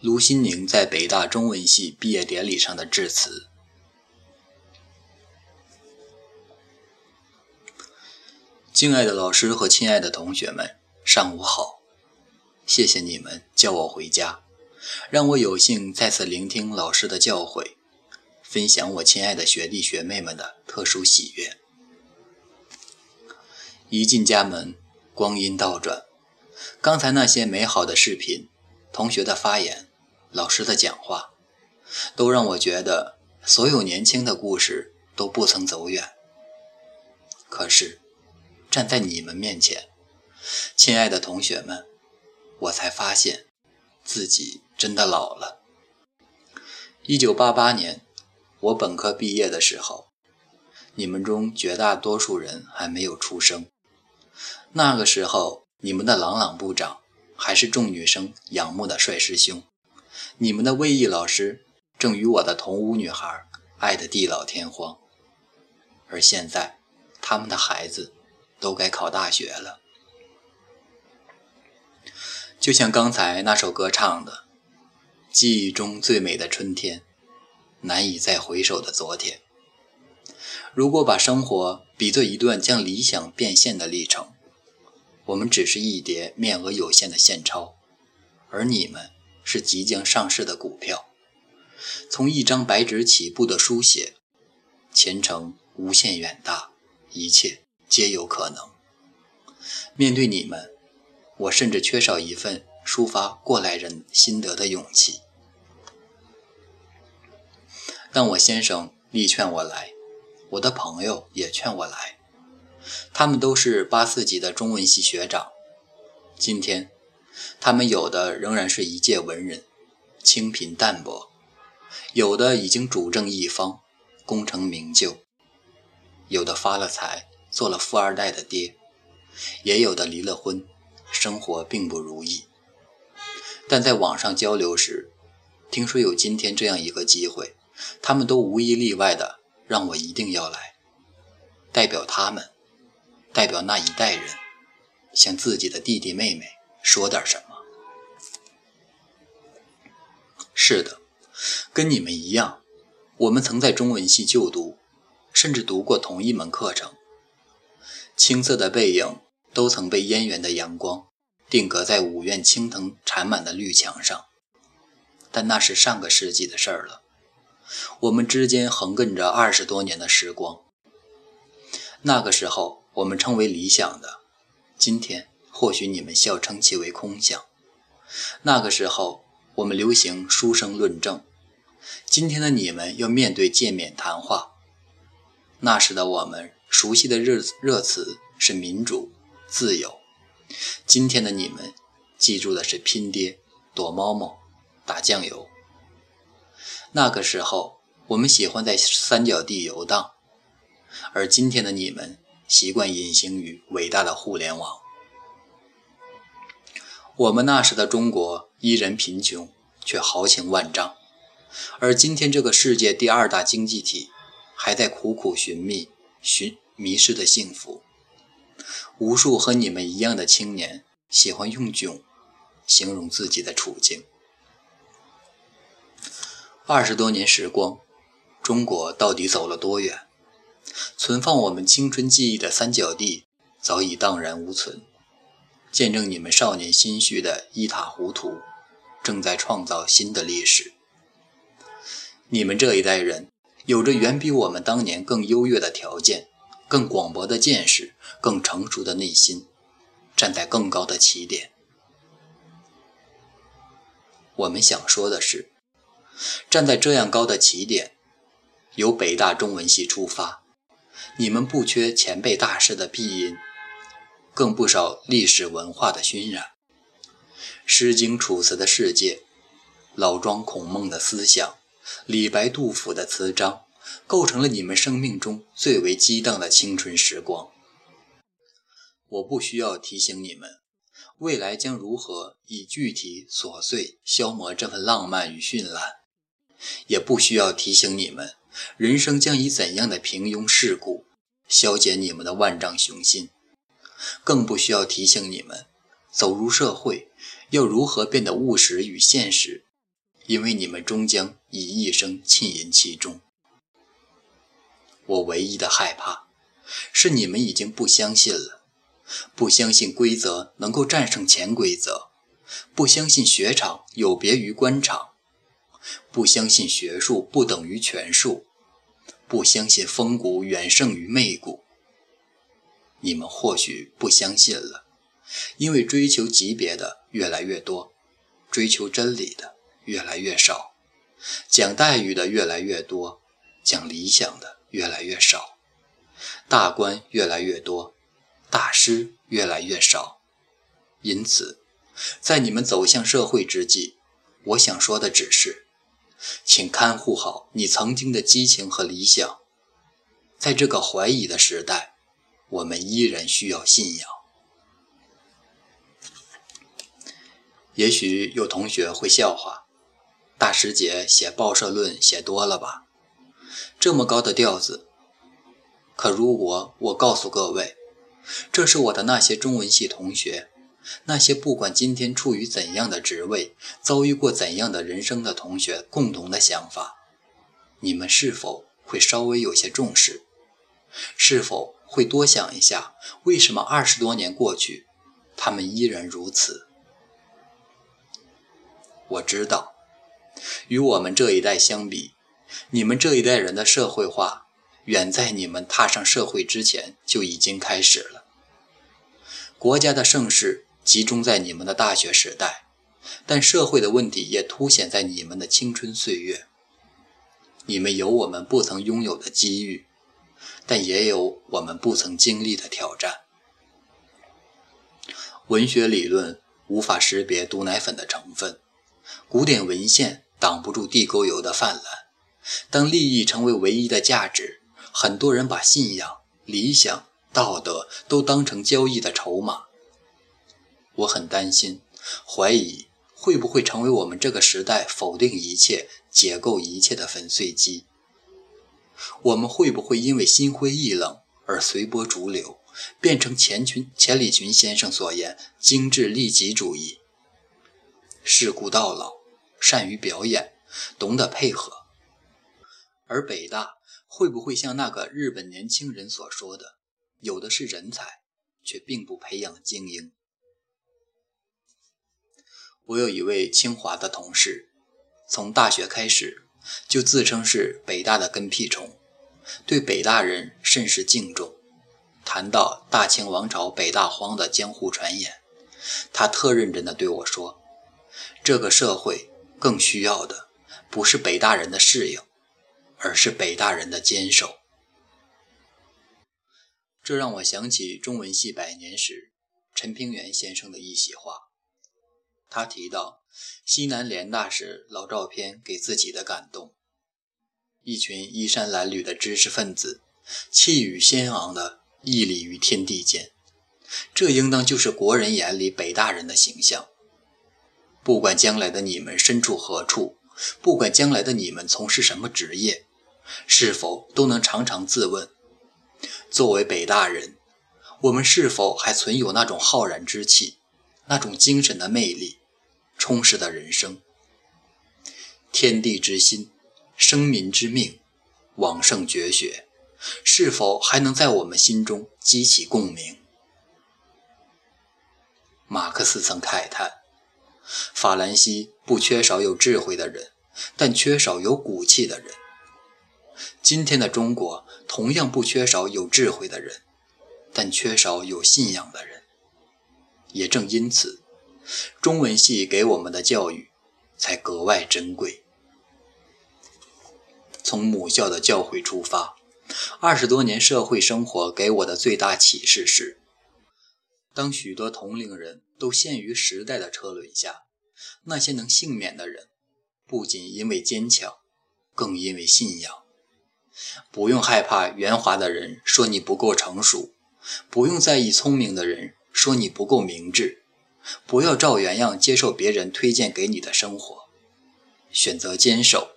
卢新宁在北大中文系毕业典礼上的致辞。敬爱的老师和亲爱的同学们，上午好！谢谢你们叫我回家，让我有幸再次聆听老师的教诲，分享我亲爱的学弟学妹们的特殊喜悦。一进家门，光阴倒转，刚才那些美好的视频、同学的发言、老师的讲话，都让我觉得所有年轻的故事都不曾走远。可是，站在你们面前，亲爱的同学们，我才发现自己真的老了。一九八八年，我本科毕业的时候，你们中绝大多数人还没有出生。那个时候，你们的朗朗部长还是众女生仰慕的帅师兄，你们的魏毅老师正与我的同屋女孩爱得地老天荒。而现在，他们的孩子都该考大学了。就像刚才那首歌唱的：“记忆中最美的春天，难以再回首的昨天。”如果把生活比作一段将理想变现的历程，我们只是一叠面额有限的现钞，而你们是即将上市的股票。从一张白纸起步的书写，前程无限远大，一切皆有可能。面对你们，我甚至缺少一份抒发过来人心得的勇气。但我先生力劝我来，我的朋友也劝我来。他们都是八四级的中文系学长，今天，他们有的仍然是一介文人，清贫淡泊；有的已经主政一方，功成名就；有的发了财，做了富二代的爹；也有的离了婚，生活并不如意。但在网上交流时，听说有今天这样一个机会，他们都无一例外的让我一定要来，代表他们。代表那一代人，向自己的弟弟妹妹说点什么。是的，跟你们一样，我们曾在中文系就读，甚至读过同一门课程。青涩的背影都曾被燕园的阳光定格在五院青藤缠满的绿墙上，但那是上个世纪的事儿了。我们之间横亘着二十多年的时光，那个时候。我们称为理想的，今天或许你们笑称其为空想。那个时候，我们流行书生论证，今天的你们要面对见面谈话。那时的我们熟悉的热热词是民主、自由，今天的你们记住的是拼爹、躲猫猫、打酱油。那个时候，我们喜欢在三角地游荡，而今天的你们。习惯隐形于伟大的互联网。我们那时的中国依然贫穷，却豪情万丈；而今天这个世界第二大经济体，还在苦苦寻觅、寻迷失的幸福。无数和你们一样的青年，喜欢用“囧”形容自己的处境。二十多年时光，中国到底走了多远？存放我们青春记忆的三角地早已荡然无存，见证你们少年心绪的一塌糊涂，正在创造新的历史。你们这一代人有着远比我们当年更优越的条件、更广博的见识、更成熟的内心，站在更高的起点。我们想说的是，站在这样高的起点，由北大中文系出发。你们不缺前辈大师的庇荫，更不少历史文化的熏染。《诗经》《楚辞》的世界，老庄孔孟的思想，李白杜甫的词章，构成了你们生命中最为激荡的青春时光。我不需要提醒你们，未来将如何以具体琐碎消磨这份浪漫与绚烂；也不需要提醒你们，人生将以怎样的平庸世故。消减你们的万丈雄心，更不需要提醒你们，走入社会要如何变得务实与现实，因为你们终将以一生浸淫其中。我唯一的害怕，是你们已经不相信了，不相信规则能够战胜潜规则，不相信雪场有别于官场，不相信学术不等于权术，不相信风骨远胜于媚骨。你们或许不相信了，因为追求级别的越来越多，追求真理的越来越少，讲待遇的越来越多，讲理想的。越来越少，大官越来越多，大师越来越少。因此，在你们走向社会之际，我想说的只是，请看护好你曾经的激情和理想。在这个怀疑的时代，我们依然需要信仰。也许有同学会笑话，大师姐写报社论写多了吧？这么高的调子，可如果我告诉各位，这是我的那些中文系同学，那些不管今天处于怎样的职位，遭遇过怎样的人生的同学共同的想法，你们是否会稍微有些重视？是否会多想一下，为什么二十多年过去，他们依然如此？我知道，与我们这一代相比。你们这一代人的社会化，远在你们踏上社会之前就已经开始了。国家的盛世集中在你们的大学时代，但社会的问题也凸显在你们的青春岁月。你们有我们不曾拥有的机遇，但也有我们不曾经历的挑战。文学理论无法识别毒奶粉的成分，古典文献挡不住地沟油的泛滥。当利益成为唯一的价值，很多人把信仰、理想、道德都当成交易的筹码。我很担心，怀疑会不会成为我们这个时代否定一切、解构一切的粉碎机？我们会不会因为心灰意冷而随波逐流，变成钱群钱理群先生所言“精致利己主义”？世故到老，善于表演，懂得配合。而北大会不会像那个日本年轻人所说的，有的是人才，却并不培养精英？我有一位清华的同事，从大学开始就自称是北大的跟屁虫，对北大人甚是敬重。谈到大清王朝北大荒的江湖传言，他特认真地对我说：“这个社会更需要的不是北大人的适应。”而是北大人的坚守，这让我想起中文系百年时陈平原先生的一席话。他提到西南联大时老照片给自己的感动：一群衣衫褴褛的知识分子，气宇轩昂的屹立于天地间，这应当就是国人眼里北大人的形象。不管将来的你们身处何处，不管将来的你们从事什么职业。是否都能常常自问：作为北大人，我们是否还存有那种浩然之气、那种精神的魅力、充实的人生？天地之心、生民之命、往圣绝学，是否还能在我们心中激起共鸣？马克思曾慨叹：法兰西不缺少有智慧的人，但缺少有骨气的人。今天的中国同样不缺少有智慧的人，但缺少有信仰的人。也正因此，中文系给我们的教育才格外珍贵。从母校的教诲出发，二十多年社会生活给我的最大启示是：当许多同龄人都陷于时代的车轮下，那些能幸免的人，不仅因为坚强，更因为信仰。不用害怕圆滑的人说你不够成熟，不用在意聪明的人说你不够明智，不要照原样接受别人推荐给你的生活，选择坚守，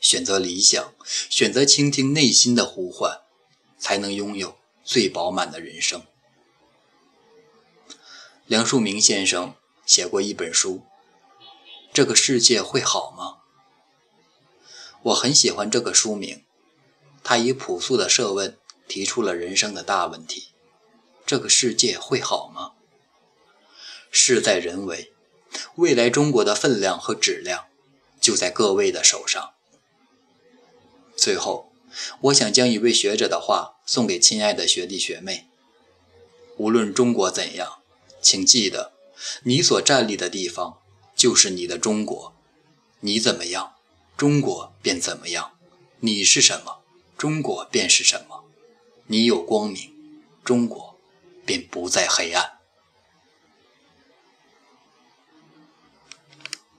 选择理想，选择倾听内心的呼唤，才能拥有最饱满的人生。梁漱溟先生写过一本书，《这个世界会好吗？》我很喜欢这个书名，他以朴素的设问提出了人生的大问题：这个世界会好吗？事在人为，未来中国的分量和质量就在各位的手上。最后，我想将一位学者的话送给亲爱的学弟学妹：无论中国怎样，请记得，你所站立的地方就是你的中国。你怎么样？中国便怎么样，你是什么，中国便是什么。你有光明，中国便不再黑暗。